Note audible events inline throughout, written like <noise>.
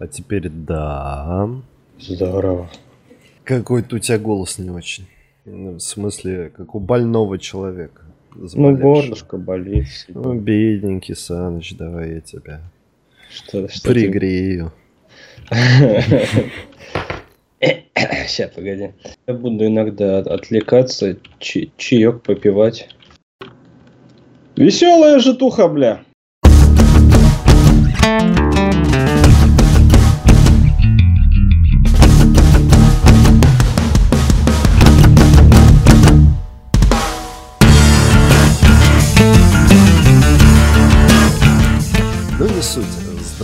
А теперь да. Здорово. Какой-то у тебя голос не очень. Ну, В смысле, как у больного человека. Ну, горлышко болит. Ну, бедненький Саныч, давай я тебя Что, что пригрею. <coughs> Сейчас, погоди. Я буду иногда от- отвлекаться, чаек попивать. Веселая житуха, бля.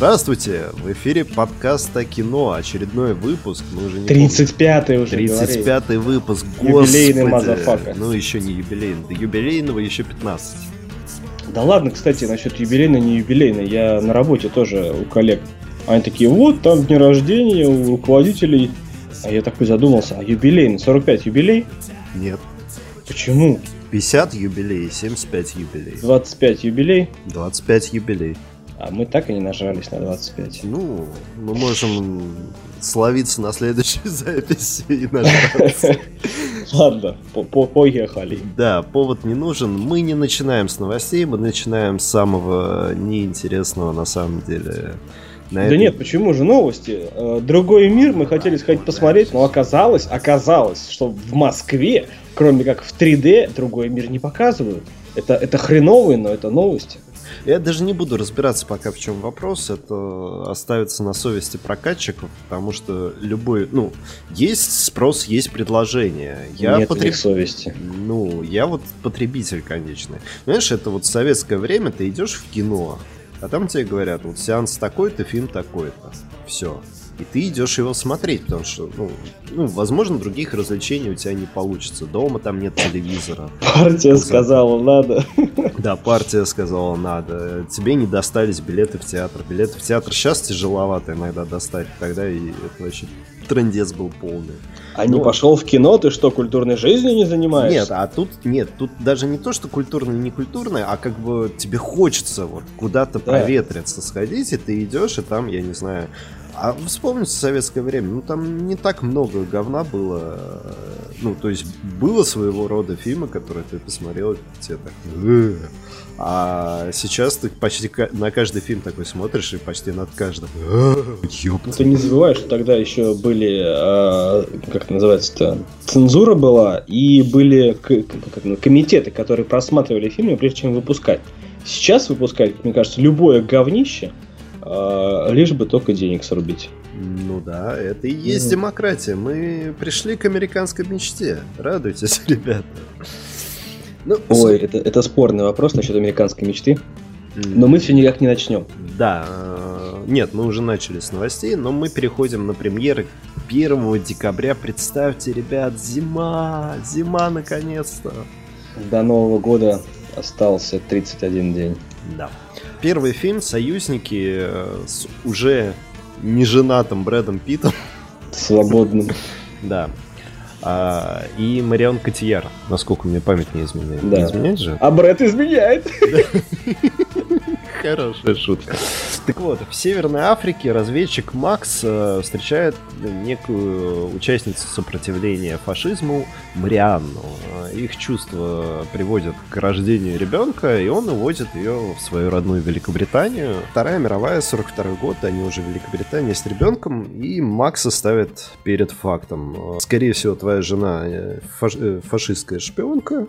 Здравствуйте, в эфире подкаста кино, очередной выпуск, мы уже не 35-й уже 35 выпуск, Юбилейный motherfucker. Ну еще не юбилейный, до юбилейного еще 15. говори. Да ладно, кстати, насчет юбилейной, не юбилейной. Я на работе тоже у коллег. Они такие, вот, там дни рождения у руководителей. А я такой задумался, а юбилейный, 45 юбилей? Нет, Почему? 50 юбилей, 75 юбилей, 25 юбилей? 25 юбилей. А мы так и не нажрались на 25. Ну, мы можем словиться на следующей <laughs> записи и нажраться. <laughs> Ладно, по- по- поехали. Да, повод не нужен. Мы не начинаем с новостей, мы начинаем с самого неинтересного на самом деле. На Да этой- нет, почему же новости? Э, Другой мир мы хотели сходить посмотреть, но оказалось, оказалось, что в Москве, кроме как в 3D, другой мир не показывают. Это, это хреновые, но это новости. Я даже не буду разбираться пока в чем вопрос. Это оставится на совести прокатчиков, потому что любой, ну, есть спрос, есть предложение. Я Нет у потреб- них совести. Ну, я вот потребитель конечный. Знаешь, это вот советское время ты идешь в кино, а там тебе говорят, вот сеанс такой-то, фильм такой-то. Все. И ты идешь его смотреть, потому что, ну, ну, возможно, других развлечений у тебя не получится. Дома там нет телевизора. Партия сказала, надо. Да, партия сказала, надо. Тебе не достались билеты в театр. Билеты в театр сейчас тяжеловато иногда достать. Тогда и это вообще трендец был полный. А не Ну. пошел в кино, ты что, культурной жизнью не занимаешься? Нет, а тут нет, тут даже не то, что культурное, не культурное, а как бы тебе хочется вот куда-то Да. проветриться, сходить, и ты идешь, и там, я не знаю. А вспомните советское время, ну там не так много говна было. Ну, то есть было своего рода фильмы, которые ты посмотрел, и тебе так. «Э». А сейчас ты почти на каждый фильм такой смотришь, и почти над каждым. «Э, ёпта». Ты не забывай, что тогда еще были, а, как это называется-то, цензура была, и были комитеты, которые просматривали фильмы, прежде чем выпускать. Сейчас выпускать, мне кажется, любое говнище, лишь бы только денег срубить. Ну да, это и есть Мгм. демократия. Мы пришли к американской мечте. Радуйтесь, <laughs> ребята. Ну, Ой, это, это спорный вопрос насчет американской мечты, но мы все никак не начнем. Да, э, нет, мы уже начали с новостей, но мы переходим на премьеры 1 декабря. Представьте, ребят, зима, зима наконец-то. До Нового года остался 31 день. Да. Первый фильм «Союзники» э, с уже неженатым Брэдом Питтом. Свободным. <laughs> Да. А, и Марион Котияр, насколько мне память не изменяет. Да. Не изменяет же? А Брэд изменяет. <laughs> Хорошая шутка. Так вот, в Северной Африке разведчик Макс э, встречает некую участницу сопротивления фашизму Марианну. Э, Их чувства приводят к рождению ребенка, и он увозит ее в свою родную Великобританию. Вторая мировая, 42 год, они уже в Великобритании с ребенком, и Макса ставят перед фактом. Э, Скорее всего, твоя жена э, фашистская шпионка,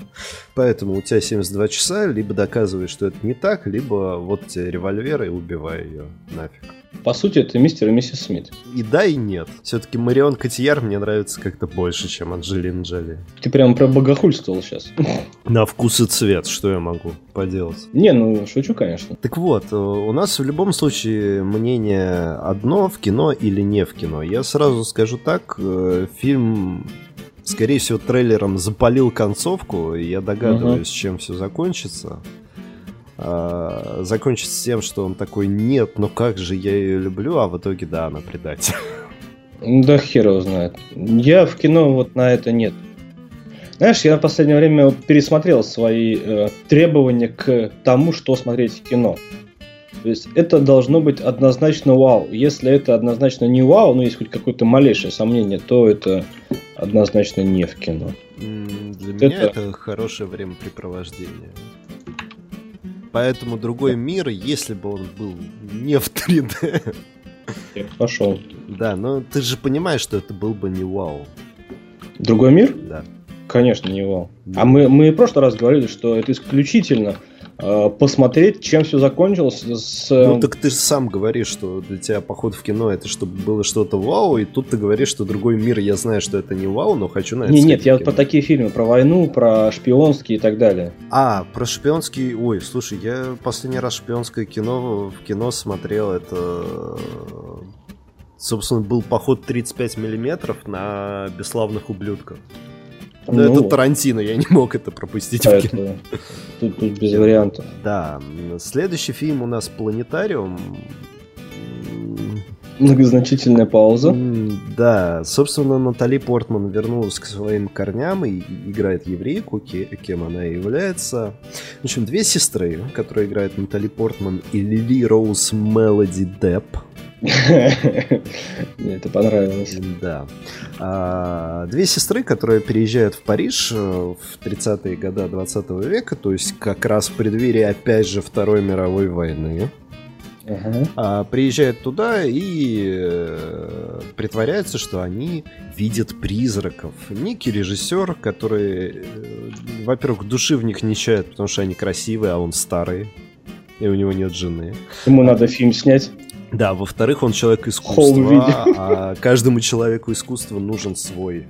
Поэтому у тебя 72 часа, либо доказываешь, что это не так, либо вот тебе револьвер и убивай ее нафиг. По сути, это мистер и миссис Смит. И да, и нет. Все-таки Марион Котияр мне нравится как-то больше, чем Анджелина Джоли. Ты прям про богохульствовал сейчас. <laughs> На вкус и цвет, что я могу поделать. Не, ну шучу, конечно. Так вот, э, у нас в любом случае мнение одно в кино или не в кино. Я сразу скажу так, э, фильм, скорее всего, трейлером запалил концовку, и я догадываюсь, чем все закончится. А, закончится тем, что он такой, нет, ну как же я ее люблю, а в итоге, да, она предатель. Да хер его знает. Я в кино вот на это нет. Знаешь, я в последнее время вот пересмотрел свои э, требования к тому, что смотреть в кино. То есть это должно быть однозначно вау. Если это однозначно не вау, ну есть хоть какое-то малейшее сомнение, то это однозначно не в кино. Для это... меня это хорошее времяпрепровождение. Поэтому другой мир, если бы он был не в 3D. Пошел. Да, но ты же понимаешь, что это был бы не вау. Другой мир? Да. Конечно, не вау. Да. А мы, мы в прошлый раз говорили, что это исключительно посмотреть, чем все закончилось. С... Ну так ты же сам говоришь, что для тебя поход в кино это чтобы было что-то вау, и тут ты говоришь, что другой мир, я знаю, что это не вау, но хочу на это Не, нет, я про такие фильмы, про войну, про шпионские и так далее. А, про шпионский, ой, слушай, я последний раз шпионское кино в кино смотрел, это собственно, был поход 35 миллиметров на бесславных ублюдков. Ну, это Тарантино, я не мог это пропустить в кино. Тут, тут без вариантов. Да. Следующий фильм у нас «Планетариум». Многозначительная пауза. Да, собственно, Натали Портман вернулась к своим корням и играет еврейку, кем она и является. В общем, две сестры, которые играют Натали Портман и Лили Роуз Мелоди Депп. <laughs> Мне это понравилось. Да. А, две сестры, которые переезжают в Париж э, в 30-е годы 20 века, то есть как раз в преддверии, опять же, Второй мировой войны. Uh-huh. А, приезжают туда и э, притворяются, что они видят призраков. Некий режиссер, который, э, во-первых, души в них не чает, потому что они красивые, а он старый, и у него нет жены. Ему надо фильм снять. Да, во-вторых, он человек искусства, а каждому человеку искусства нужен свой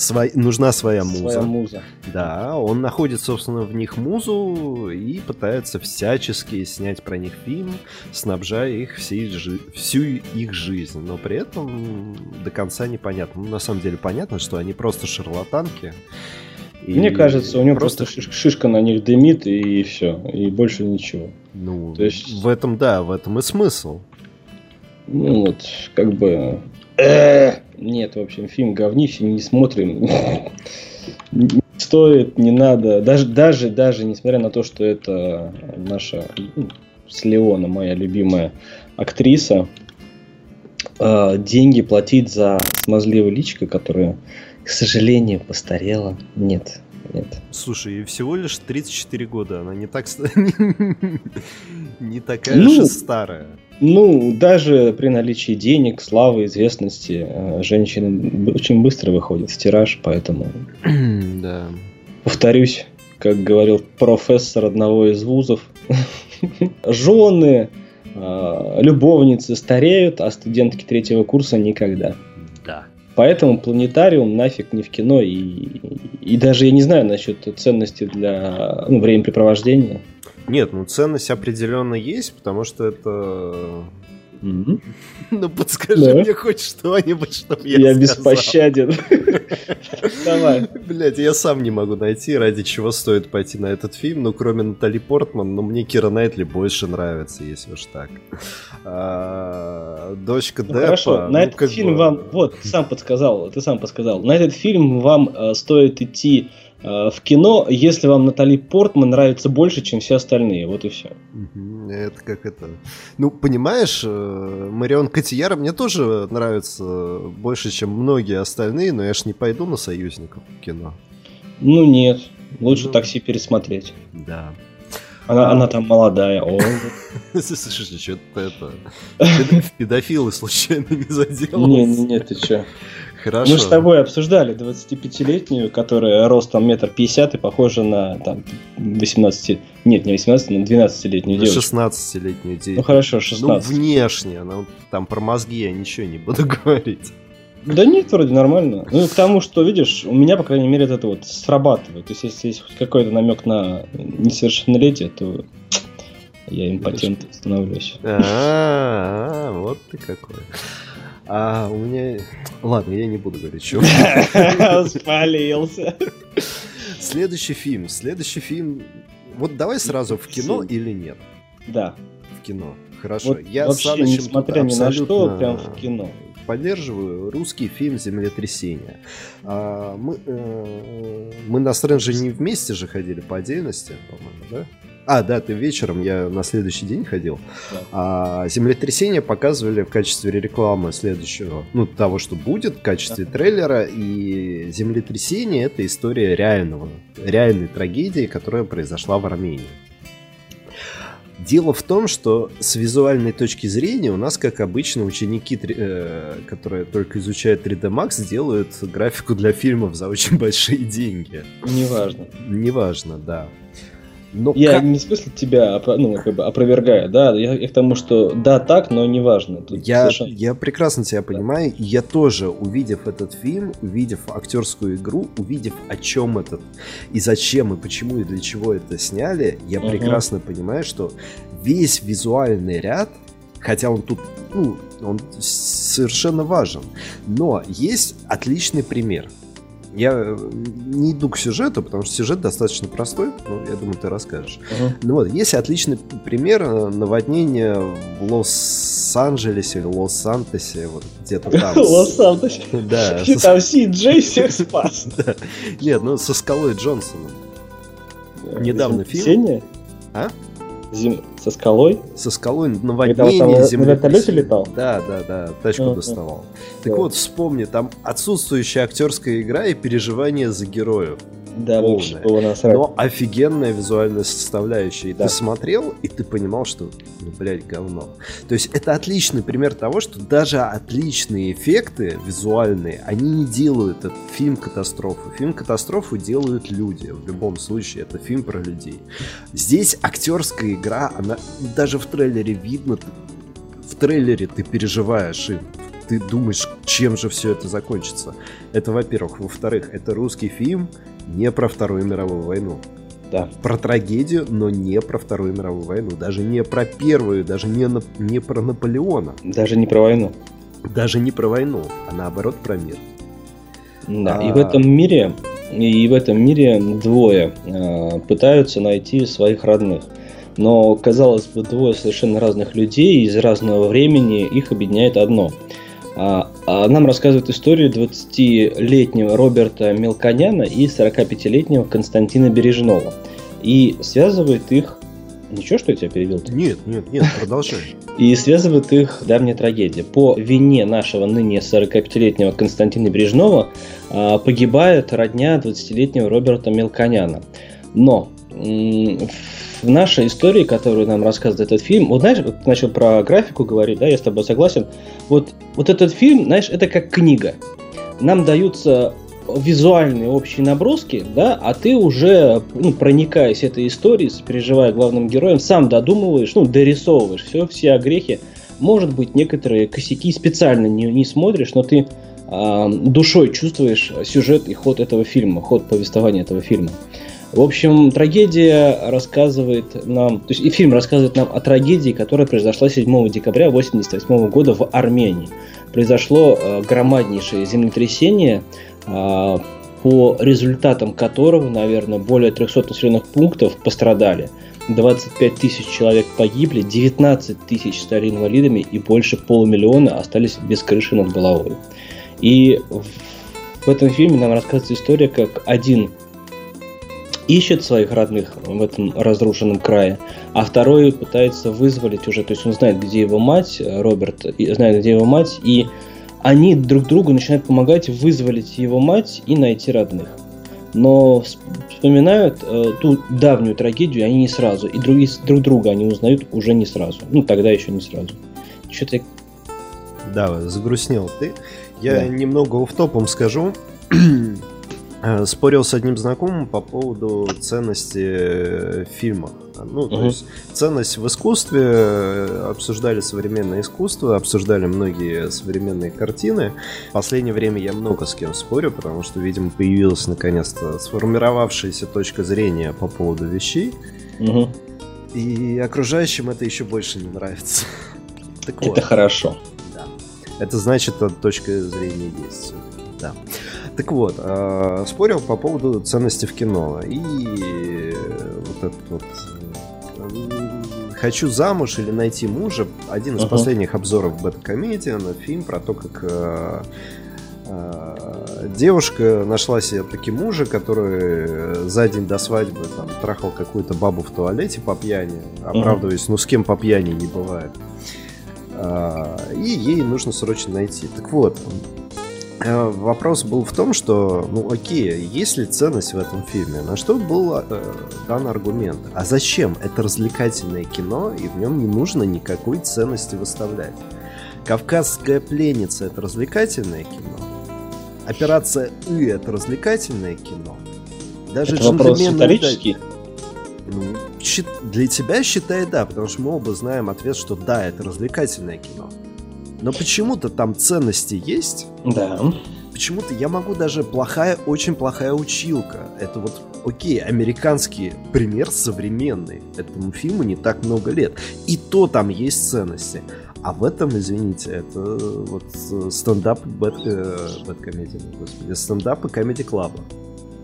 Свой, нужна своя муза. Своя муза. Да, он находит, собственно, в них музу и пытается всячески снять про них фильм, снабжая их всей жи- всю их жизнь. Но при этом до конца непонятно. Ну, на самом деле понятно, что они просто шарлатанки. И Мне кажется, у него просто, просто шишка на них дымит и все, и больше ничего. Ну, То есть... в этом, да, в этом и смысл. Ну вот, как бы... Э, нет, в общем, фильм говнище, не смотрим. Не стоит, не надо. Даже, даже, даже, несмотря на то, что это наша ну, с Леона, моя любимая актриса, э, деньги платить за смазливое личико, которое, к сожалению, постарела, нет. Нет. Слушай, всего лишь 34 года, она не так <laughs> не такая ну, же старая. Ну, даже при наличии денег, славы, известности, э, женщины очень быстро выходят в тираж, поэтому... <clears throat> Да. Повторюсь, как говорил профессор одного из вузов, <laughs> жены, э, любовницы стареют, а студентки третьего курса никогда. Да. Поэтому планетариум нафиг не в кино. И, и даже я не знаю насчет ценности для ну, времяпрепровождения. Нет, ну ценность определенно есть, потому что это... Mm-hmm. Ну подскажи да. мне хоть что-нибудь, чтобы я Я беспощаден. <laughs> Давай. Блять, я сам не могу найти, ради чего стоит пойти на этот фильм. Ну, кроме Натали Портман, но мне Кира Найтли больше нравится, если уж так. А, дочка ну, Деппа... Хорошо, на ну, этот фильм бы... вам... Вот, ты сам подсказал, ты сам подсказал. На этот фильм вам э, стоит идти в кино, если вам Натали Портман нравится больше, чем все остальные. Вот и все. Это как это... Ну, понимаешь, э, Марион Котияра мне тоже нравится больше, чем многие остальные, но я ж не пойду на союзников в кино. Ну нет, лучше ну, такси пересмотреть. Да. Она, а... она там молодая. <laughs> Слушай, что-то это... Педофилы случайно не заделал? Не, не, не, ты что? Хорошо. Мы с тобой обсуждали 25-летнюю, которая ростом метр пятьдесят и похожа на там, 18... Нет, не 18, но 12-летнюю девушку. 16-летнюю девушку. Ну хорошо, 16. Ну внешне, ну там про мозги я ничего не буду <laughs> говорить. Да нет, вроде нормально. Ну, к тому, что, видишь, у меня, по крайней мере, это вот срабатывает. То есть, если есть какой-то намек на несовершеннолетие, то я импотент становлюсь. А, вот ты какой. А у меня... Ладно, я не буду говорить, что... <laughs> Спалился. Следующий фильм. Следующий фильм... Вот давай сразу в кино или нет? Да. В кино. Хорошо. Вот я вообще, сам несмотря ни на что, прям в кино. Поддерживаю русский фильм «Землетрясение». А, мы, э, мы на Стрэнджи не вместе же ходили по отдельности, по-моему, да? А, да, ты вечером, я на следующий день ходил. Да. А землетрясение показывали в качестве рекламы следующего, ну, того, что будет, в качестве да. трейлера. И землетрясение это история реального, реальной трагедии, которая произошла в Армении. Дело в том, что с визуальной точки зрения у нас, как обычно, ученики, э, которые только изучают 3D Max, делают графику для фильмов за очень <laughs> большие деньги. Неважно. Неважно, да. Но я как... не в смысле тебя ну, как бы опровергаю, да, я, я к тому, что да, так, но неважно. Тут я, совершенно... я прекрасно тебя понимаю, и я тоже, увидев этот фильм, увидев актерскую игру, увидев о чем этот, и зачем, и почему, и для чего это сняли, я угу. прекрасно понимаю, что весь визуальный ряд, хотя он тут, ну, он совершенно важен, но есть отличный пример – я э, не иду к сюжету, потому что сюжет достаточно простой, но я думаю, ты расскажешь. Uh-huh. Ну вот, есть отличный пример э, наводнения в Лос-Анджелесе или Лос-Сантосе, вот где-то <laughs> там. Лос-Сантосе? <laughs> Да. Там Си Джей <laughs> всех спас. Нет, ну со скалой Джонсоном. Э, Недавно фильм. А? Зим... Со скалой? Со скалой наводнение земли. На вертолете летал? Да, да, да, тачку uh-huh. доставал. Так да. вот, вспомни, там отсутствующая актерская игра и переживание за героев. Да, лучше было насрать. Но офигенная визуальная составляющая. И да. ты смотрел, и ты понимал, что, ну, блядь, говно. То есть это отличный пример того, что даже отличные эффекты визуальные, они не делают этот фильм катастрофу. Фильм катастрофу делают люди. В любом случае, это фильм про людей. Здесь актерская игра, она даже в трейлере видно, в трейлере ты переживаешь им ты думаешь, чем же все это закончится. Это, во-первых. Во-вторых, это русский фильм, не про Вторую мировую войну. Да. Про трагедию, но не про Вторую мировую войну. Даже не про Первую, даже не, на, не про Наполеона. Даже не про войну. Даже не про войну, а наоборот про мир. Да, а... и в этом мире, и в этом мире двое э, пытаются найти своих родных. Но, казалось бы, двое совершенно разных людей из разного времени, их объединяет одно – а, а нам рассказывают историю 20-летнего Роберта Мелконяна и 45-летнего Константина Бережного. И связывает их... Ничего, что я тебя перевел? -то? Нет, нет, нет, продолжай. И связывает их давняя трагедия. По вине нашего ныне 45-летнего Константина Бережного а, погибает родня 20-летнего Роберта Мелконяна. Но в нашей истории, которую нам рассказывает этот фильм, вот знаешь, вот начал про графику говорить, да, я с тобой согласен. Вот, вот этот фильм, знаешь, это как книга. Нам даются визуальные общие наброски, да, а ты уже, ну, проникаясь этой историей, переживая главным героем, сам додумываешь, ну, дорисовываешь все, все огрехи. Может быть, некоторые косяки специально не, не смотришь, но ты э, душой чувствуешь сюжет и ход этого фильма, ход повествования этого фильма. В общем, трагедия рассказывает нам, то есть и фильм рассказывает нам о трагедии, которая произошла 7 декабря 1988 года в Армении. Произошло э, громаднейшее землетрясение, э, по результатам которого, наверное, более 300 населенных пунктов пострадали. 25 тысяч человек погибли, 19 тысяч стали инвалидами и больше полумиллиона остались без крыши над головой. И в этом фильме нам рассказывается история, как один ищет своих родных в этом разрушенном крае, а второй пытается вызволить уже, то есть он знает, где его мать, Роберт знает, где его мать, и они друг другу начинают помогать вызволить его мать и найти родных. Но вспоминают э, ту давнюю трагедию они не сразу, и друг, друг друга они узнают уже не сразу. Ну, тогда еще не сразу. Что-то... Да, загрустнел ты. Я да. немного в топом скажу. <clears throat> Э, спорил с одним знакомым по поводу ценности э, фильма. Ну, то uh-huh. есть ценность в искусстве, э, обсуждали современное искусство, обсуждали многие современные картины. В последнее время я много с кем спорю, потому что, видимо, появилась наконец-то сформировавшаяся точка зрения по поводу вещей. Uh-huh. И окружающим это еще больше не нравится. <laughs> Так это вот. хорошо. Да. Это значит, точка зрения есть. Да. Так вот, э, спорил по поводу ценности в кино. И вот этот вот э, «Хочу замуж» или «Найти мужа» один из uh-huh. последних обзоров бета-комедия на фильм про то, как э, А, девушка нашла себе таки мужа, который за день до свадьбы там трахал какую-то бабу в туалете по пьяни, оправдываясь, ну с кем по пьяни не бывает. А, и ей нужно срочно найти. Так вот, э, вопрос был в том, что, ну окей, есть ли ценность в этом фильме? На что был э, дан аргумент? А зачем? Это развлекательное кино, и в нем не нужно никакой ценности выставлять. Кавказская пленница это развлекательное кино. Операция И это развлекательное кино. Даже это вопрос исторический. Ну, для тебя считай да, потому что мы оба знаем ответ, что да, это развлекательное кино. Но почему-то там ценности есть. Да. Почему-то я могу даже плохая, очень плохая училка. Это вот, окей, американский пример современный. Этому фильму не так много лет. И то там есть ценности. А в этом, извините, это вот стендап бэт, э, бэткомедии, господи, стендап и комедий клаба.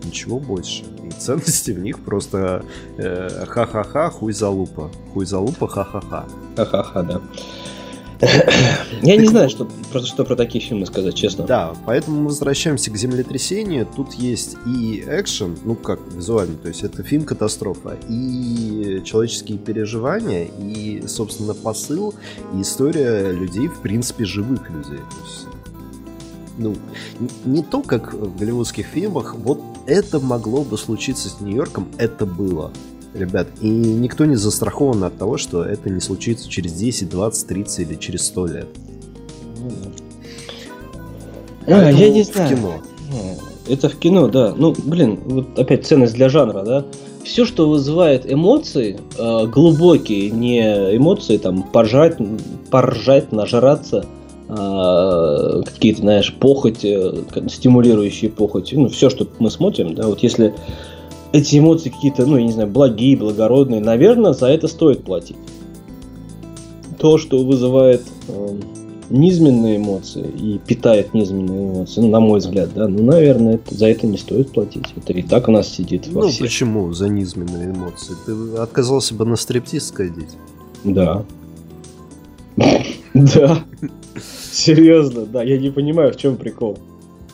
Ничего больше. И ценности в них просто э, ха-ха-ха, хуй залупа. Хуй залупа, ха-ха-ха. Ха-ха-ха, да. Я не знаю, что, про, что про такие фильмы сказать, честно. Да, поэтому мы возвращаемся к землетрясению. Тут есть и экшен, ну как визуально, то есть это фильм катастрофа, и человеческие переживания, и, собственно, посыл, и история людей, в принципе, живых людей. То есть, ну, не то, как в голливудских фильмах, вот это могло бы случиться с Нью-Йорком, это было ребят. И никто не застрахован от того, что это не случится через 10, 20, 30 или через 100 лет. А, я не знаю. В кино. Это в кино, да. Ну, блин, вот опять ценность для жанра, да. Все, что вызывает эмоции, э, глубокие, не эмоции, там, поржать, поржать, нажраться, э, какие-то, знаешь, похоти, стимулирующие похоти, ну, все, что мы смотрим, да, вот если эти эмоции какие-то, ну, я не знаю, благие, благородные, наверное, за это стоит платить. То, что вызывает э, низменные эмоции и питает низменные эмоции, ну, на мой взгляд, да, ну, наверное, это, за это не стоит платить. Это и так у нас сидит во Ну, всех. почему за низменные эмоции? Ты отказался бы на стриптиз сходить? Да. Да. Серьезно, да. Я не понимаю, в чем прикол.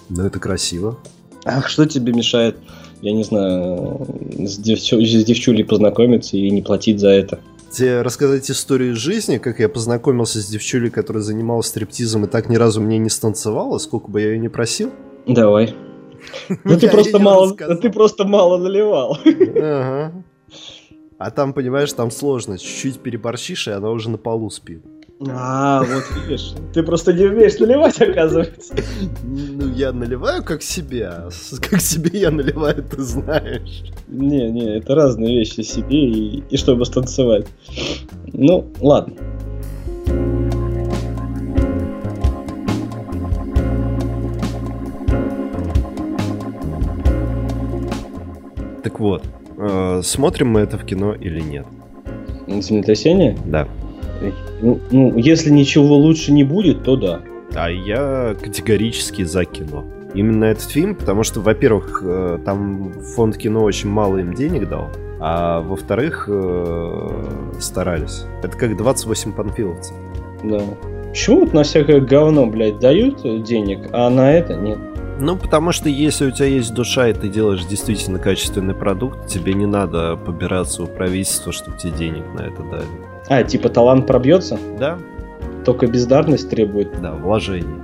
Ну, это красиво. Ах, что тебе мешает я не знаю, с, девчу, с девчулей познакомиться и не платить за это. Тебе рассказать историю жизни, как я познакомился с девчулей, которая занималась стриптизом и так ни разу мне не станцевала, сколько бы я ее не просил? Давай. <laughs> Ну ты просто мало, ты просто мало наливал. Ага. А там, понимаешь, там сложно. Чуть-чуть переборщишь, и она уже на полу спит. А, вот видишь, ты просто не умеешь наливать, оказывается. Ну, я наливаю как себе, а как себе я наливаю, ты знаешь. Не, не, это разные вещи себе и, и чтобы станцевать. Ну, ладно. Так вот, э, смотрим мы это в кино или нет? Землетрясение? Да. Ну, ну, если ничего лучше не будет, то да. А я категорически за кино. Именно этот фильм, потому что, во-первых, э, там фонд кино очень мало им денег дал, а во-вторых, э, старались. Это как 28 панфиловцев. Да. Почему вот на всякое говно, блядь, дают денег, а на это нет? Ну, потому что если у тебя есть душа, и ты делаешь действительно качественный продукт, тебе не надо побираться у правительства, чтобы тебе денег на это дали. А, типа талант пробьется? Да. Только бездарность требует? Да, вложений.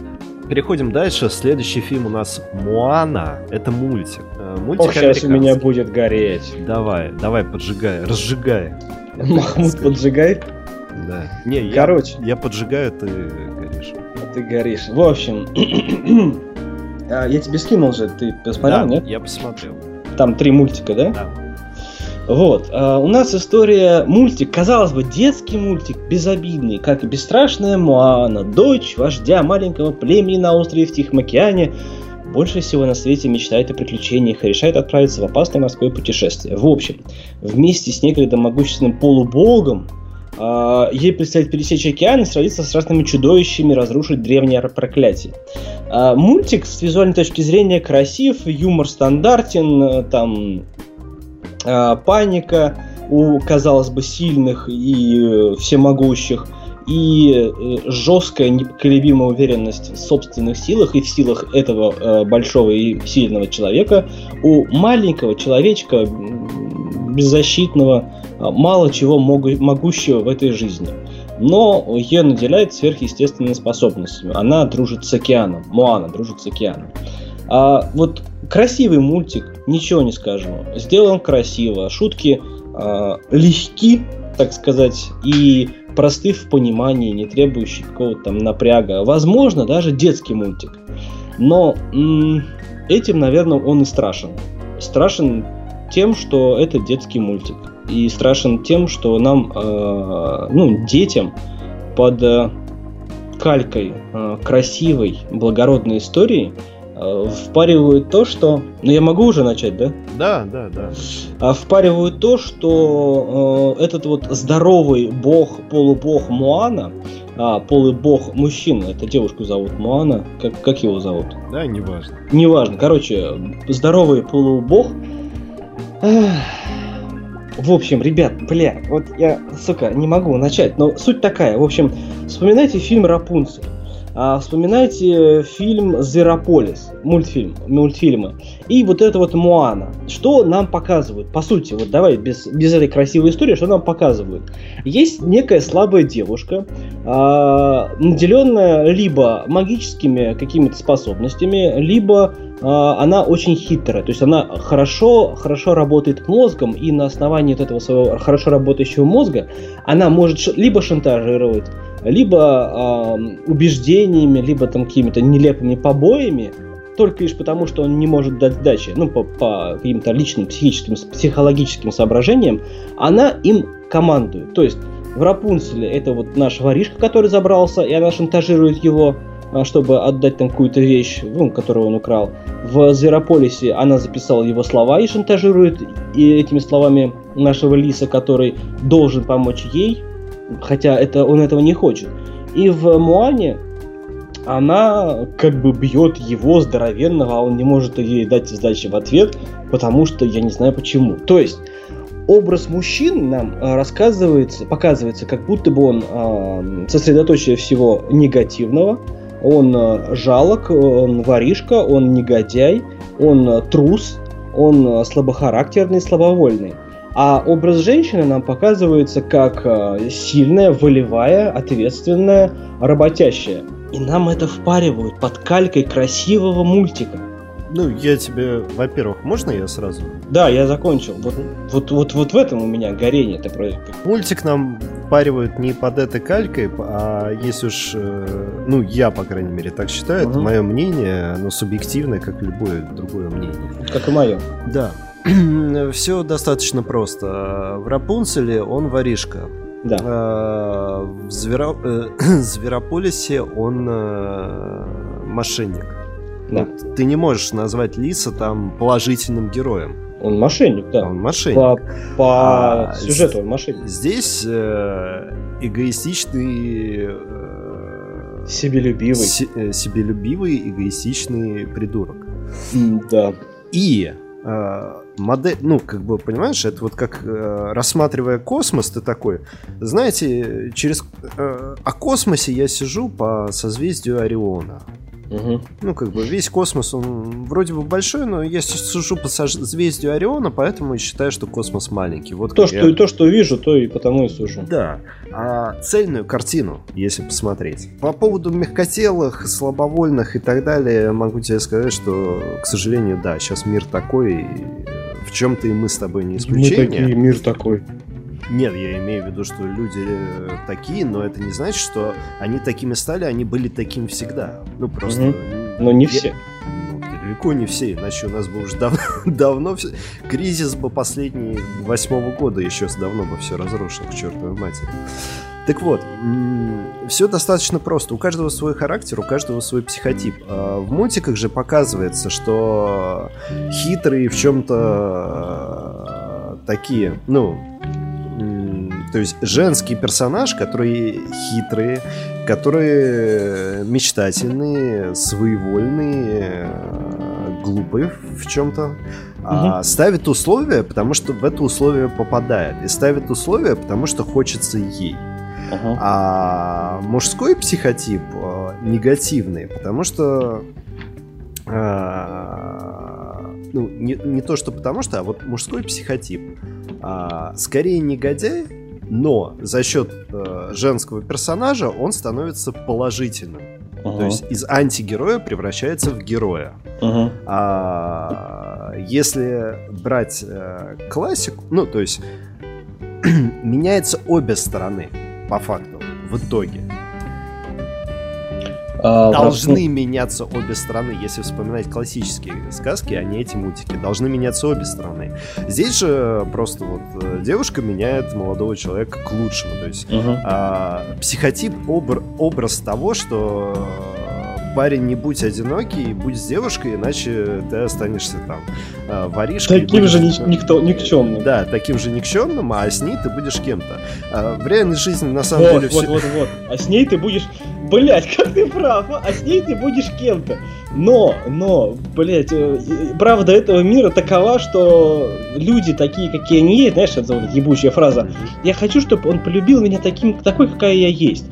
Переходим дальше. Следующий фильм у нас Муана. Это мультик. Э, мультик Ох, сейчас у меня будет гореть. Давай, давай, поджигай, разжигай. Махмуд поджигай? Да. Не, Короче. Я, я поджигаю, ты горишь. Ты горишь. В общем, <clears throat> а, я тебе скинул же, ты посмотрел, да, нет? я посмотрел. Там три мультика, да? Да. Вот. А у нас история мультик, казалось бы, детский мультик, безобидный, как и бесстрашная Моана, дочь вождя маленького племени на острове в Тихом океане, больше всего на свете мечтает о приключениях и решает отправиться в опасное морское путешествие. В общем, вместе с некогда могущественным полубогом э, ей предстоит пересечь океан и сразиться с разными чудовищами, разрушить древнее проклятие. Э, мультик с визуальной точки зрения красив, юмор стандартен, э, там паника у, казалось бы, сильных и э, всемогущих. и э, жесткая, непоколебимая уверенность в собственных силах и в силах этого э, большого и сильного человека у маленького человечка, беззащитного, мало чего могущего в этой жизни. Но ее наделяет сверхъестественными способностями. Она дружит с океаном. Моана дружит с океаном. А вот красивый мультик, ничего не скажем. Сделан красиво, шутки э, легки, так сказать, и просты в понимании, не требующий какого-то там напряга. Возможно, даже детский мультик. Но м- этим, наверное, он и страшен. Страшен тем, что это детский мультик. И страшен тем, что нам, э, ну, детям под э, калькой э, красивой, благородной истории впаривают то, что... Ну, я могу уже начать, да? Да, да, да. А впаривают то, что э, этот вот здоровый бог, полубог Муана, а, полубог мужчина, это девушку зовут Муана, как, как его зовут? Да, неважно. Неважно, короче, здоровый полубог... Эх, в общем, ребят, бля, вот я, сука, не могу начать, но суть такая. В общем, вспоминайте фильм «Рапунцель». А, вспоминайте фильм «Зверополис», мультфильм, мультфильмы. И вот это вот «Моана». Что нам показывают? По сути, вот давай без, без этой красивой истории, что нам показывают? Есть некая слабая девушка, а, наделенная либо магическими какими-то способностями, либо а, она очень хитрая, то есть она хорошо, хорошо работает мозгом, и на основании вот этого своего хорошо работающего мозга она может либо шантажировать, либо э, убеждениями, либо там какими-то нелепыми побоями, только лишь потому, что он не может дать сдачи, ну, по, по каким-то личным психическим, психологическим соображениям, она им командует. То есть в Рапунцеле это вот наш воришка, который забрался, и она шантажирует его, а, чтобы отдать там какую-то вещь, ну, которую он украл. В Зверополисе она записала его слова и шантажирует и этими словами нашего лиса, который должен помочь ей, хотя это, он этого не хочет. И в Муане она как бы бьет его здоровенного, а он не может ей дать сдачи в ответ, потому что я не знаю почему. То есть образ мужчин нам э, рассказывается, показывается, как будто бы он э, сосредоточие всего негативного, он э, жалок, он воришка, он негодяй, он э, трус, он слабохарактерный, слабовольный. А образ женщины нам показывается как сильная, волевая, ответственная, работящая. И нам это впаривают под калькой красивого мультика. Ну, я тебе, во-первых, можно я сразу? Да, я закончил. Вот, вот, вот, вот в этом у меня горение. Это Мультик нам впаривают не под этой калькой, а если уж, э, ну, я, по крайней мере, так считаю, угу. это мое мнение, оно субъективное, как любое другое мнение. Как и мое. Да. <clears throat> Все достаточно просто. В Рапунцеле он воришка. Да. А, в Зверо... Э, <clears throat> Зверополисе он э, мошенник. Да. Вот ты не можешь назвать Лиса там положительным героем. Он мошенник, да. Он мошенник. По, по а, сюжету он мошенник. Здесь э, эгоистичный... Э, себелюбивый. Се, э, себелюбивый, эгоистичный придурок. да. И э, модель, ну, как бы, понимаешь, это вот как э, рассматривая космос, ты такой, знаете, через... Э, о космосе я сижу по созвездию Ориона. Угу. Ну, как бы весь космос, он вроде бы большой, но я сужу по созвездию Ориона, поэтому и считаю, что космос маленький. Вот то, что, я... то, что вижу, то и потому и сужу. Да. А цельную картину, если посмотреть. По поводу мягкотелых, слабовольных и так далее, могу тебе сказать, что, к сожалению, да, сейчас мир такой, в чем-то и мы с тобой не исключение. Мы такие, мир такой. Нет, я имею в виду, что люди э, такие, но это не значит, что они такими стали, они были таким всегда. Ну, просто... Угу. Но не я... все. Ну, далеко не все, иначе у нас бы уже дав... <laughs> давно... Все... Кризис бы последний восьмого года еще давно бы все разрушил, к чертовой матери. Так вот, все достаточно просто. У каждого свой характер, у каждого свой психотип. А в мультиках же показывается, что хитрые в чем-то э, такие, ну, то есть женский персонаж, которые хитрые, которые мечтательные, своевольные, глупые в чем-то, угу. а ставит условия, потому что в это условие попадает. И ставит условия, потому что хочется ей. А мужской психотип э, негативный, потому что э, ну, не, не то, что потому что, а вот мужской психотип. А, скорее негодяй, но за счет э, женского персонажа он становится положительным. Uh-huh. То есть из антигероя превращается в героя. Uh-huh. А, если брать э, классику, ну, то есть <clears throat> меняется обе стороны, по факту, в итоге. А, должны меняться обе стороны. Если вспоминать классические сказки, а не эти мультики, должны меняться обе стороны. Здесь же просто вот э, девушка меняет молодого человека к лучшему. То есть угу. а, психотип обр- образ того, что парень, не будь одинокий, будь с девушкой, иначе ты останешься там э, воришкой. Таким будешь... же ни- никто, никчемным. Да, таким же никчемным, а с ней ты будешь кем-то. А в реальной жизни на самом вот, деле вот, все... вот, вот. А с ней ты будешь... Блять, <laughs> как ты прав, а? а с ней ты будешь кем-то. Но, но, блять, э, правда этого мира такова, что люди такие, какие они есть, знаешь, это вот ебучая фраза. Я хочу, чтобы он полюбил меня таким, такой, какая я есть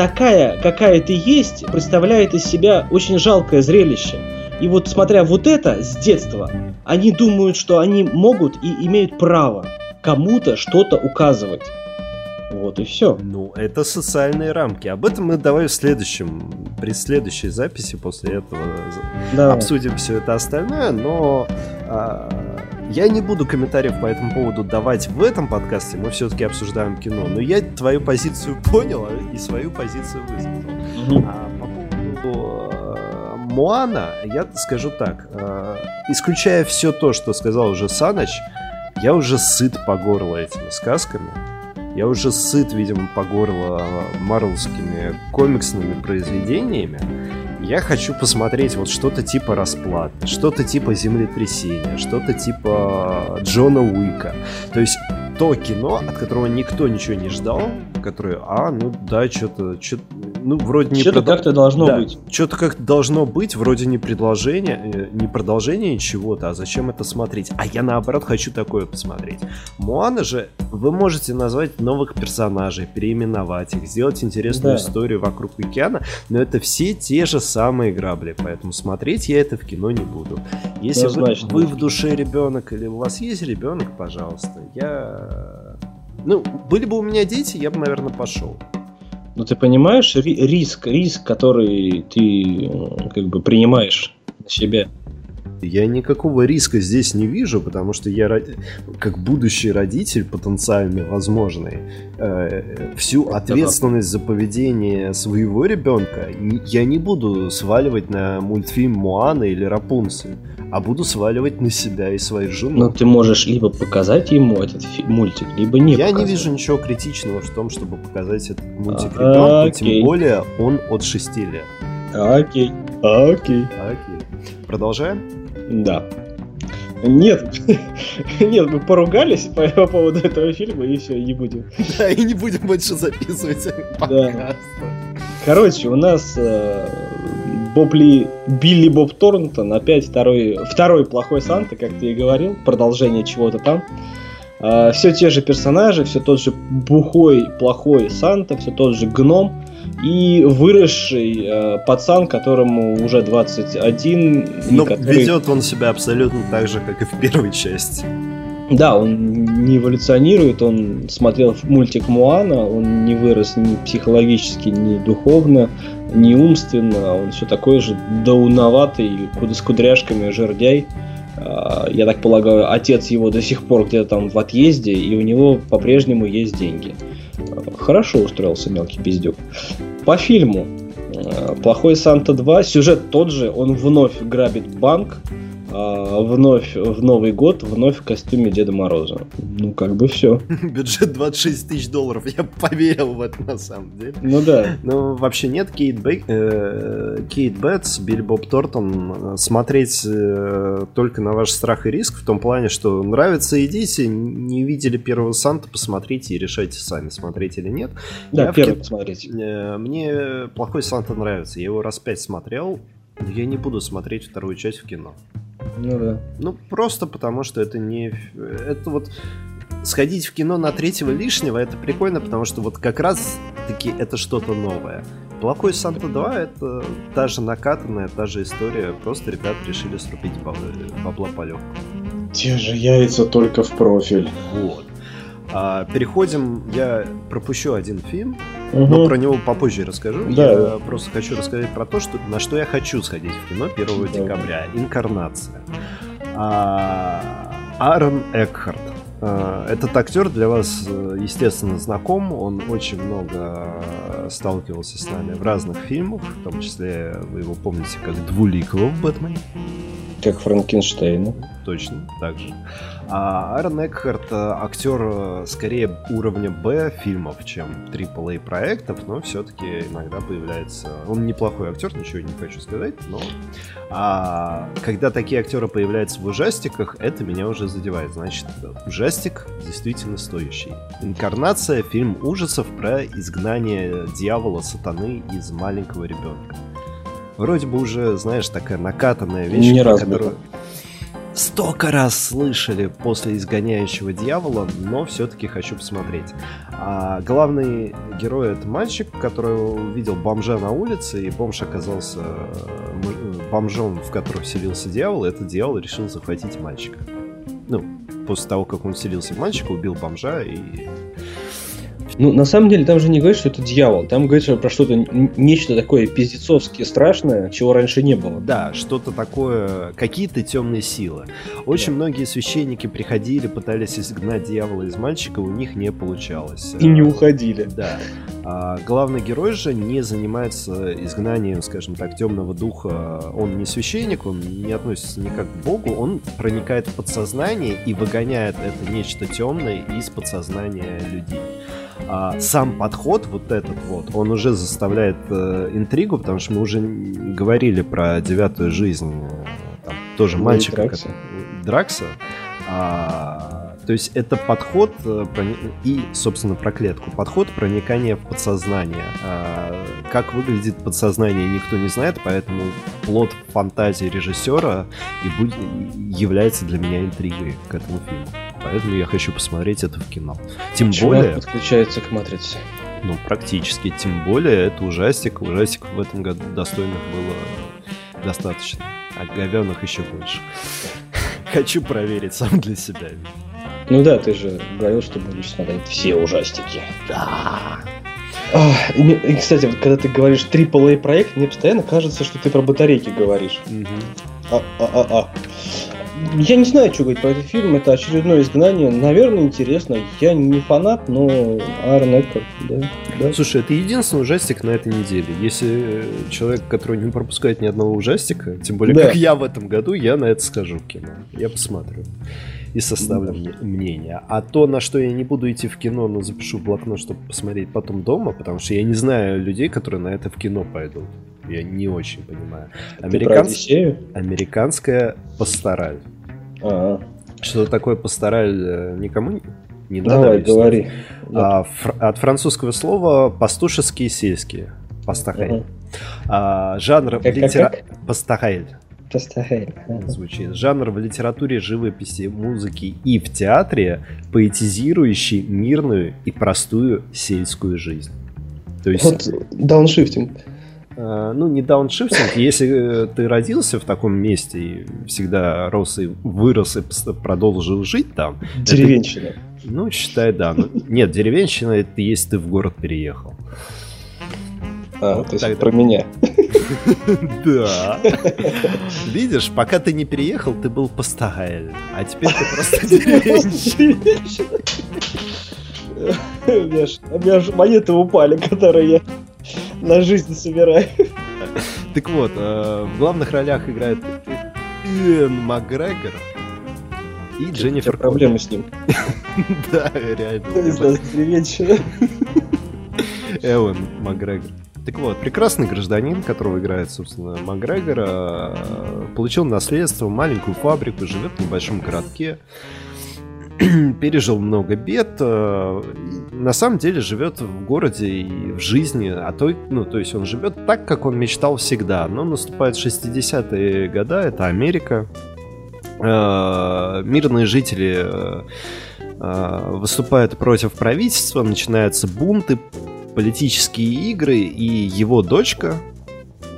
такая, какая ты есть, представляет из себя очень жалкое зрелище. И вот смотря вот это с детства, они думают, что они могут и имеют право кому-то что-то указывать. Вот и все. Ну, это социальные рамки. Об этом мы давай в следующем, при следующей записи после этого да. обсудим все это остальное, но а, я не буду комментариев по этому поводу давать в этом подкасте, мы все-таки обсуждаем кино, но я твою позицию <laughs> понял и свою позицию высказал. А по поводу э, Моана, я скажу так, э, исключая все то, что сказал уже Саныч, я уже сыт по горло этими сказками. Я уже сыт, видимо, по горло марвелскими комиксными произведениями. Я хочу посмотреть вот что-то типа расплаты, что-то типа землетрясения, что-то типа Джона Уика. То есть то кино, от которого никто ничего не ждал, которое, а, ну да, что-то, что ну, вроде не... Что-то как-то должно да, быть. Что-то как-то должно быть, вроде не предложение, э, не продолжение чего-то, а зачем это смотреть? А я, наоборот, хочу такое посмотреть. Муана же, вы можете назвать новых персонажей, переименовать их, сделать интересную да. историю вокруг океана, но это все те же самые грабли, поэтому смотреть я это в кино не буду. Если вы, вы в душе ребенок или у вас есть ребенок, пожалуйста, я ну, были бы у меня дети, я бы, наверное, пошел. Ну, ты понимаешь риск, риск, который ты как бы принимаешь на себя? Я никакого риска здесь не вижу, потому что я как будущий родитель потенциальный, возможный, э, всю ответственность за поведение своего ребенка я не буду сваливать на мультфильм Муана или Рапунцель, а буду сваливать на себя и свою жену. Но ты можешь либо показать ему этот мультик, либо не Я показать. не вижу ничего критичного в том, чтобы показать этот мультик а, ребенку, тем более он от 6 лет. Окей, окей. Окей. Продолжаем? Да. Нет, <laughs> нет, мы поругались по, по поводу этого фильма и все, не будем. Да, и не будем больше записывать подкаст. Да. Короче, у нас э, Бобли, Билли Боб Торнтон, опять второй, второй плохой Санта, как ты и говорил, продолжение чего-то там. Э, все те же персонажи, все тот же бухой, плохой Санта, все тот же гном и выросший э, пацан, которому уже 21. Но который... ведет он себя абсолютно так же, как и в первой части. Да, он не эволюционирует, он смотрел мультик Муана, он не вырос ни психологически, ни духовно, ни умственно, он все такой же дауноватый, с кудряшками, жердяй. А, я так полагаю, отец его до сих пор где-то там в отъезде, и у него по-прежнему есть деньги. Хорошо устроился мелкий пиздюк. По фильму э, Плохой Санта 2, сюжет тот же, он вновь грабит банк, а, вновь в Новый год, вновь в костюме Деда Мороза. Ну, как бы все. <laughs> Бюджет 26 тысяч долларов, я поверил в это на самом деле. Ну да. Ну, вообще нет, Кейт, Бэй... э, Кейт Бэтс, Билли Боб Тортон, смотреть э, только на ваш страх и риск, в том плане, что нравится, идите, не видели первого Санта, посмотрите и решайте сами, смотреть или нет. Да, я первый в... посмотреть. Э, мне плохой Санта нравится, я его раз пять смотрел, я не буду смотреть вторую часть в кино. Ну да. Ну, просто потому что это не... Это вот сходить в кино на третьего лишнего, это прикольно, потому что вот как раз все-таки это что-то новое. Плохой Санта 2 это та же накатанная, та же история, просто ребят решили срубить бабла по легкому. Те же яйца только в профиль. Вот. А, переходим, я пропущу один фильм, угу. но про него попозже расскажу. Да. Я просто хочу рассказать про то, что, на что я хочу сходить в кино 1 да. декабря. Инкарнация. А, Аарон Экхарт. А, этот актер для вас, естественно, знаком. Он очень много сталкивался с нами в разных фильмах, в том числе вы его помните как Двуликого в «Бэтмене». Как Франкенштейна. Точно, так же. А Аарон Экхарт актер э, скорее уровня Б фильмов, чем AAA проектов, но все-таки иногда появляется... Он неплохой актер, ничего не хочу сказать, но... А когда такие актеры появляются в ужастиках, это меня уже задевает. Значит, ужастик действительно стоящий. Инкарнация, фильм ужасов про изгнание дьявола, сатаны из маленького ребенка. Вроде бы уже, знаешь, такая накатанная вещь, Не которую столько раз слышали после изгоняющего дьявола, но все-таки хочу посмотреть. А главный герой это мальчик, который увидел бомжа на улице, и бомж оказался э, бомжом, в котором вселился дьявол, и этот дьявол решил захватить мальчика. Ну, после того, как он вселился в мальчика, убил бомжа и ну, на самом деле, там же не говорит, что это дьявол. Там говорится про что-то, нечто такое пиздецовски страшное, чего раньше не было. Да, что-то такое, какие-то темные силы. Очень да. многие священники приходили, пытались изгнать дьявола из мальчика, у них не получалось. И не уходили. Да. А главный герой же не занимается изгнанием, скажем так, темного духа. Он не священник, он не относится никак к Богу, он проникает в подсознание и выгоняет это нечто темное из подсознания людей а, сам подход вот этот вот, он уже заставляет э, интригу, потому что мы уже говорили про девятую жизнь, э, там, тоже ну, мальчика, Дракса. Как, Дракса. А, то есть это подход э, и, собственно, про клетку. Подход проникания в подсознание. А, как выглядит подсознание, никто не знает, поэтому плод фантазии режиссера и будет, является для меня интригой к этому фильму. Поэтому я хочу посмотреть это в кино. Тем Чувак более... подключается к матрице. Ну, практически. Тем более, это ужастик. Ужастик в этом году достойных было достаточно. А говенных еще больше. <laughs> Хочу проверить сам для себя. Ну да, ты же говорил, что будешь смотреть все ужастики. Да. А, и, и, кстати, вот когда ты говоришь AAA проект, мне постоянно кажется, что ты про батарейки говоришь. Угу. А, а, а, а. Я не знаю, что говорить про этот фильм. Это очередное изгнание. Наверное, интересно. Я не фанат, но Аарон Эккарт, да, да. Слушай, это единственный ужастик на этой неделе. Если человек, который не пропускает ни одного ужастика, тем более, да. как я в этом году, я на это скажу в кино. Я посмотрю и составлю да. мнение. А то, на что я не буду идти в кино, но запишу в блокнот, чтобы посмотреть потом дома, потому что я не знаю людей, которые на это в кино пойдут. Я не очень понимаю. Американс... Американская пастораль. А-а. Что такое пастораль э, никому не надо. Давай, говори. А, фр- от французского слова пастушеские сельские. Пастахель. Ага. А, жанр как, литера... как, как? Пастахель. Пастахель. Звучит. Жанр в литературе, живописи, музыки и в театре, поэтизирующий мирную и простую сельскую жизнь. То есть... Вот дауншифтинг. Э, ну, не дауншифтинг. Если э, ты родился в таком месте и всегда рос и вырос и продолжил жить там... Деревенщина. Это, ну, считай, да. Ну, нет, деревенщина это если ты в город переехал. А, вот то есть тогда... про меня. <laughs> Да. Видишь, пока ты не переехал, ты был пастаэль. А теперь ты просто <laughs> деревенщина. У меня же монеты упали, которые я на жизнь собираю. Так вот, э, в главных ролях играет Иэн Макгрегор и Дженнифер проблемы с ним. <laughs> Да, реально. Из нас деревенщина. Эван Макгрегор. Так вот, прекрасный гражданин, которого играет, собственно, Макгрегора, э, получил наследство, маленькую фабрику, живет в небольшом городке. <clears throat> пережил много бед, э, на самом деле живет в городе и в жизни, а то, ну, то есть он живет так, как он мечтал всегда. Но наступают 60-е года, это Америка, э, мирные жители э, выступают против правительства, начинаются бунты, политические игры, и его дочка,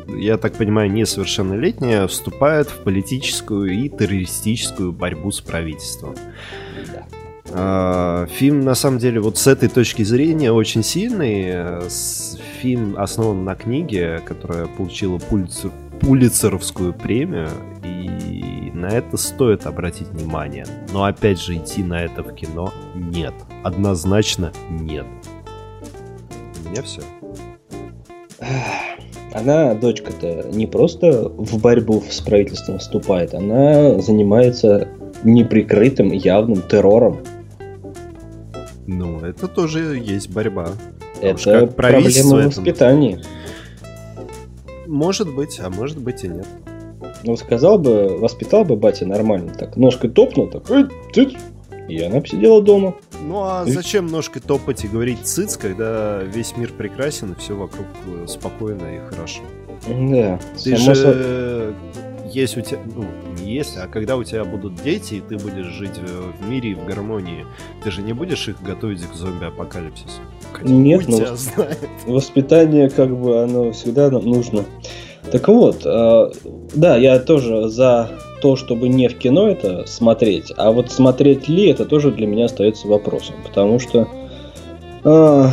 я так понимаю, несовершеннолетняя, вступает в политическую и террористическую борьбу с правительством. А, фильм, на самом деле, вот с этой точки зрения очень сильный. Фильм основан на книге, которая получила Пулицер, Пулицеровскую премию, и на это стоит обратить внимание. Но опять же, идти на это в кино нет. Однозначно нет. У меня все. Она, дочка-то, не просто в борьбу с правительством вступает, она занимается неприкрытым явным террором. Ну, это тоже есть борьба. Это проблема воспитания. Может быть, а может быть и нет. Ну, сказал бы, воспитал бы батя нормально, так, ножкой топнул, так, и она бы сидела дома. Ну а зачем ножкой топать и говорить цыц, когда весь мир прекрасен и все вокруг э, спокойно и хорошо? Да. Ты же со... есть у тебя, ну, не есть, а когда у тебя будут дети, и ты будешь жить в мире и в гармонии, ты же не будешь их готовить к зомби-апокалипсису? Нет, ну, воспитание, как бы, оно всегда нужно. Так вот, э, да, я тоже за то, чтобы не в кино это смотреть, а вот смотреть ли, это тоже для меня остается вопросом, потому что, э,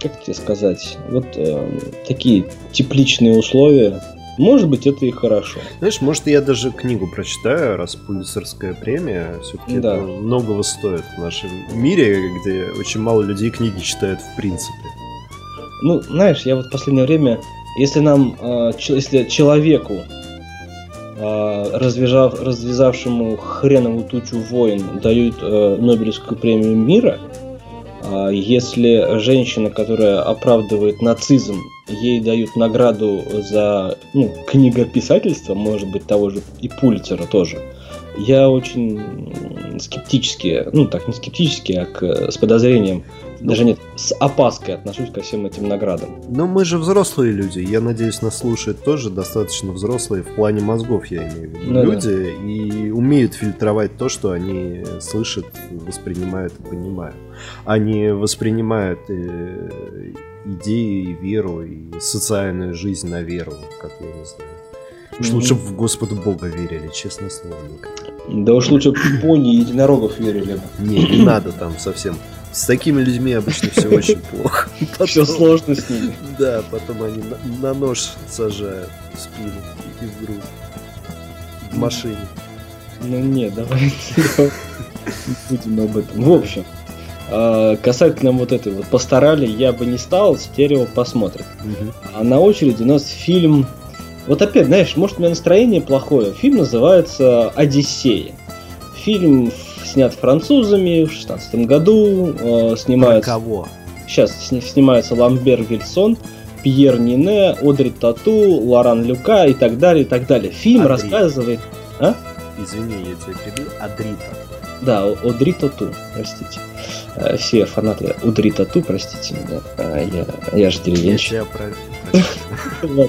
как тебе сказать, вот э, такие тепличные условия, может быть, это и хорошо. Знаешь, может, я даже книгу прочитаю, раз Пулицерская премия все-таки да. многого стоит в нашем мире, где очень мало людей книги читают в принципе. Ну, знаешь, я вот в последнее время, если нам, э, если человеку а, развязав, развязавшему хреновую тучу войн дают э, Нобелевскую премию мира, э, если женщина, которая оправдывает нацизм, ей дают награду за ну, книгописательство, может быть, того же и Пулицера тоже, я очень скептически, ну так не скептически, а к, с подозрением даже нет, с опаской отношусь ко всем этим наградам. Но мы же взрослые люди. Я надеюсь, нас слушают тоже достаточно взрослые в плане мозгов, я имею в виду. Ну, люди да. и умеют фильтровать то, что они слышат, воспринимают и понимают. Они воспринимают идеи, веру и социальную жизнь на веру, как я не знаю. Уж лучше бы в Господа Бога верили, честное слово. Да уж лучше в пони и единорогов верили. Не, не надо там совсем с такими людьми обычно все <laughs> очень плохо. Потом, все сложно с ними. Да, потом они на, на нож сажают в спину и в грудь. В машине. Ну не, давай <laughs> не будем об этом. В общем, а, касательно вот этой вот постарали, я бы не стал, стерео посмотрим. А на очереди у нас фильм... Вот опять, знаешь, может у меня настроение плохое. Фильм называется «Одиссея». Фильм снят французами в 16 году. Э, снимается... Про кого? Сейчас снимается Ламбер Вильсон, Пьер Нине, Одри Тату, Лоран Люка и так далее, и так далее. Фильм Адри. рассказывает... А? Извини, я тебя перебил. Адри Тату. Да, Одри Тату, простите. Э, все фанаты Одри Тату, простите меня. Э, я, я же деревенщик. <laughs>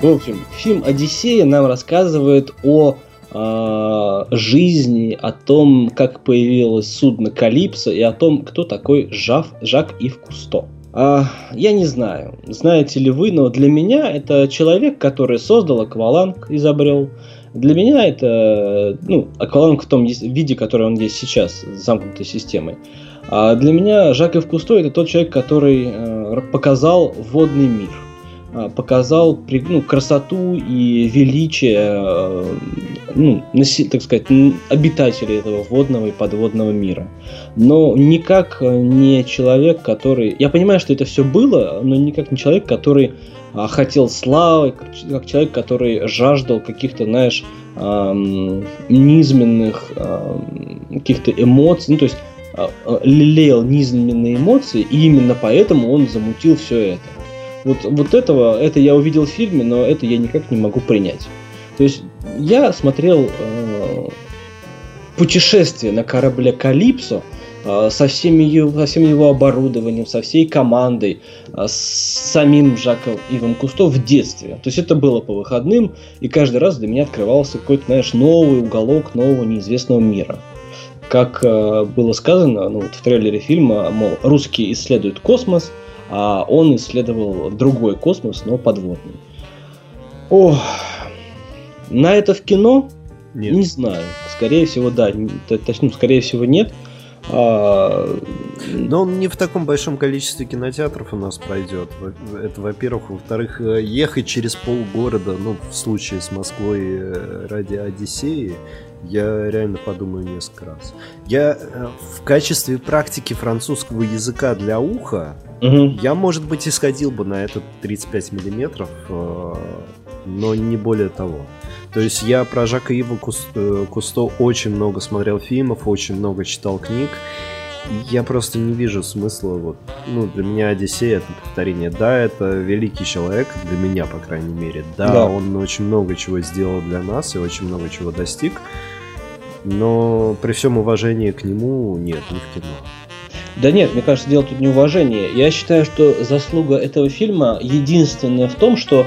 В общем, фильм «Одиссея» нам рассказывает о э, жизни, о том, как появилось судно Калипсо и о том, кто такой Жав, Жак Ив Кусто. А, я не знаю, знаете ли вы, но для меня это человек, который создал акваланг, изобрел. Для меня это, ну, акваланг в том виде, который он есть сейчас, замкнутой системой. А для меня Жак Ив Кусто это тот человек, который э, показал водный мир – а, показал ну, красоту и величие, э, ну, так сказать, обитателей этого водного и подводного мира. Но никак не человек, который... Я понимаю, что это все было, но никак не человек, который а, хотел славы, как человек, который жаждал каких-то, знаешь, низменных каких-то эмоций, ну, то есть лелеял низменные эмоции, и именно поэтому он замутил все это. Вот, вот этого, это я увидел в фильме, но это я никак не могу принять. То есть я смотрел э, путешествие на корабле Калипсо э, со, всеми его, со всем его оборудованием, со всей командой, э, с самим Жаком Иван Кусто в детстве. То есть это было по выходным, и каждый раз для меня открывался какой-то, знаешь, новый уголок нового неизвестного мира. Как э, было сказано ну, вот в трейлере фильма, мол, русские исследуют космос – а он исследовал другой космос, но подводный. О, на это в кино? Нет. Не знаю. Скорее всего, да. Точнее, скорее всего, нет. А... Но он не в таком большом количестве кинотеатров у нас пройдет. Это, во-первых. Во-вторых, э, ехать через полгорода, ну, в случае с Москвой э, ради Одиссеи, я реально подумаю несколько раз. Я э, в качестве практики французского языка для уха, угу. я, может быть, исходил бы на этот 35 миллиметров, но не более того. То есть я про Жака Ива э, Кусто очень много смотрел фильмов, очень много читал книг. Я просто не вижу смысла, вот, ну, для меня Одиссея это повторение. Да, это великий человек, для меня, по крайней мере. Да, да, он очень много чего сделал для нас и очень много чего достиг. Но при всем уважении к нему, нет, не в кино. Да нет, мне кажется, дело тут не уважение. Я считаю, что заслуга этого фильма единственная в том, что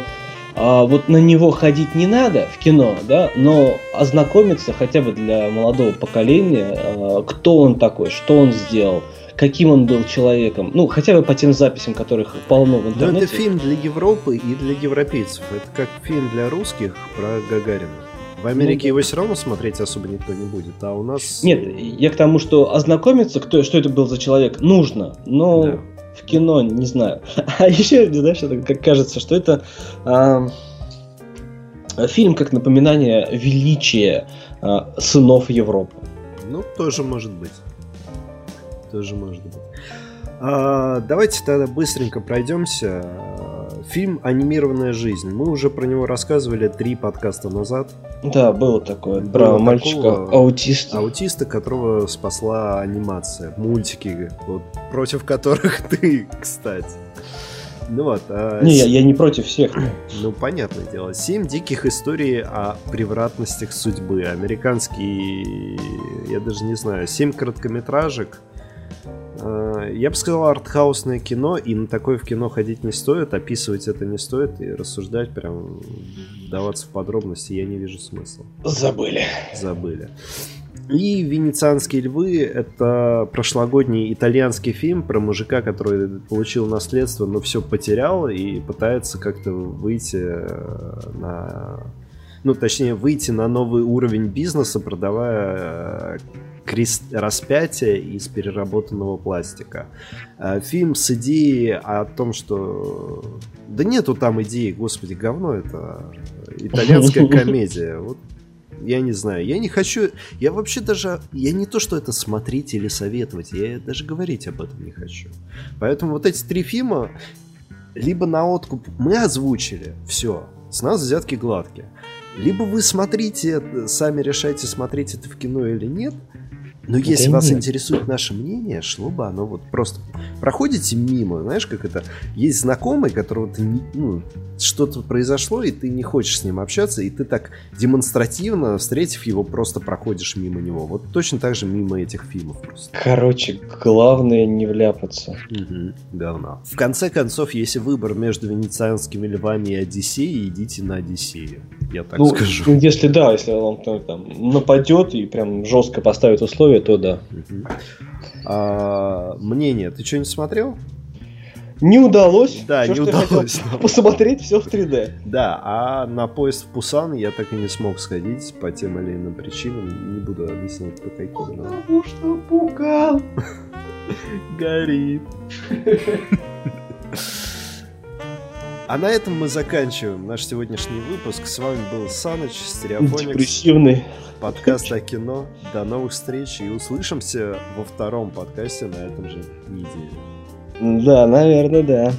а, вот на него ходить не надо в кино, да, но ознакомиться хотя бы для молодого поколения, а, кто он такой, что он сделал, каким он был человеком, ну, хотя бы по тем записям, которых полно в интернете. Но это фильм для Европы и для европейцев. Это как фильм для русских про Гагарина. В Америке ну, его все равно смотреть особо никто не будет, а у нас... Нет, я к тому, что ознакомиться, кто, что это был за человек, нужно, но... Да в кино, не знаю. <laughs> А еще, знаешь, это как кажется, что это а, фильм как напоминание величия а, сынов Европы. Ну, тоже может быть. Тоже может быть. А, давайте тогда быстренько пройдемся. Фильм «Анимированная жизнь». Мы уже про него рассказывали три подкаста назад. Да, было такое. Было про мальчика-аутиста. Аутиста, которого спасла анимация. Мультики, вот, против которых <laughs> ты, кстати. Ну вот. А... Не, я, я не против всех. Ну, понятное дело. Семь диких историй о превратностях судьбы. Американский, я даже не знаю, семь короткометражек я бы сказал, артхаусное кино, и на такое в кино ходить не стоит, описывать это не стоит, и рассуждать, прям вдаваться в подробности я не вижу смысла. Забыли. Забыли. И «Венецианские львы» — это прошлогодний итальянский фильм про мужика, который получил наследство, но все потерял и пытается как-то выйти э, на... Ну, точнее, выйти на новый уровень бизнеса, продавая э, крест... распятие из переработанного пластика. Э, фильм с идеей о том, что... Да нету там идеи, господи, говно это. Итальянская <laughs> комедия. Вот я не знаю, я не хочу, я вообще даже, я не то, что это смотреть или советовать, я даже говорить об этом не хочу. Поэтому вот эти три фильма, либо на откуп мы озвучили, все, с нас взятки гладкие. Либо вы смотрите, сами решайте, смотреть это в кино или нет, но если да вас нет. интересует наше мнение, шло бы оно вот просто проходите мимо, знаешь, как это есть знакомый, которого ты не, ну, что-то произошло, и ты не хочешь с ним общаться, и ты так демонстративно, встретив его, просто проходишь мимо него. Вот точно так же мимо этих фильмов просто. Короче, главное не вляпаться. Угу, говна. В конце концов, если выбор между венецианскими львами и Одиссеей, идите на Одиссею. Я так ну, скажу. Если да, если он там нападет и прям жестко поставит условия, то да. Угу. А, мнение, ты что-нибудь смотрел? Не удалось. Да, все, не удалось. <laughs> Посмотреть все в 3D. Да, а на поезд в Пусан я так и не смог сходить по тем или иным причинам. Не буду объяснять по каким. Потому что Пукан <laughs> горит. <laughs> А на этом мы заканчиваем наш сегодняшний выпуск. С вами был Саныч, Стереофоникс. Депрессивный. Подкаст о кино. До новых встреч и услышимся во втором подкасте на этом же неделе. Да, наверное, да.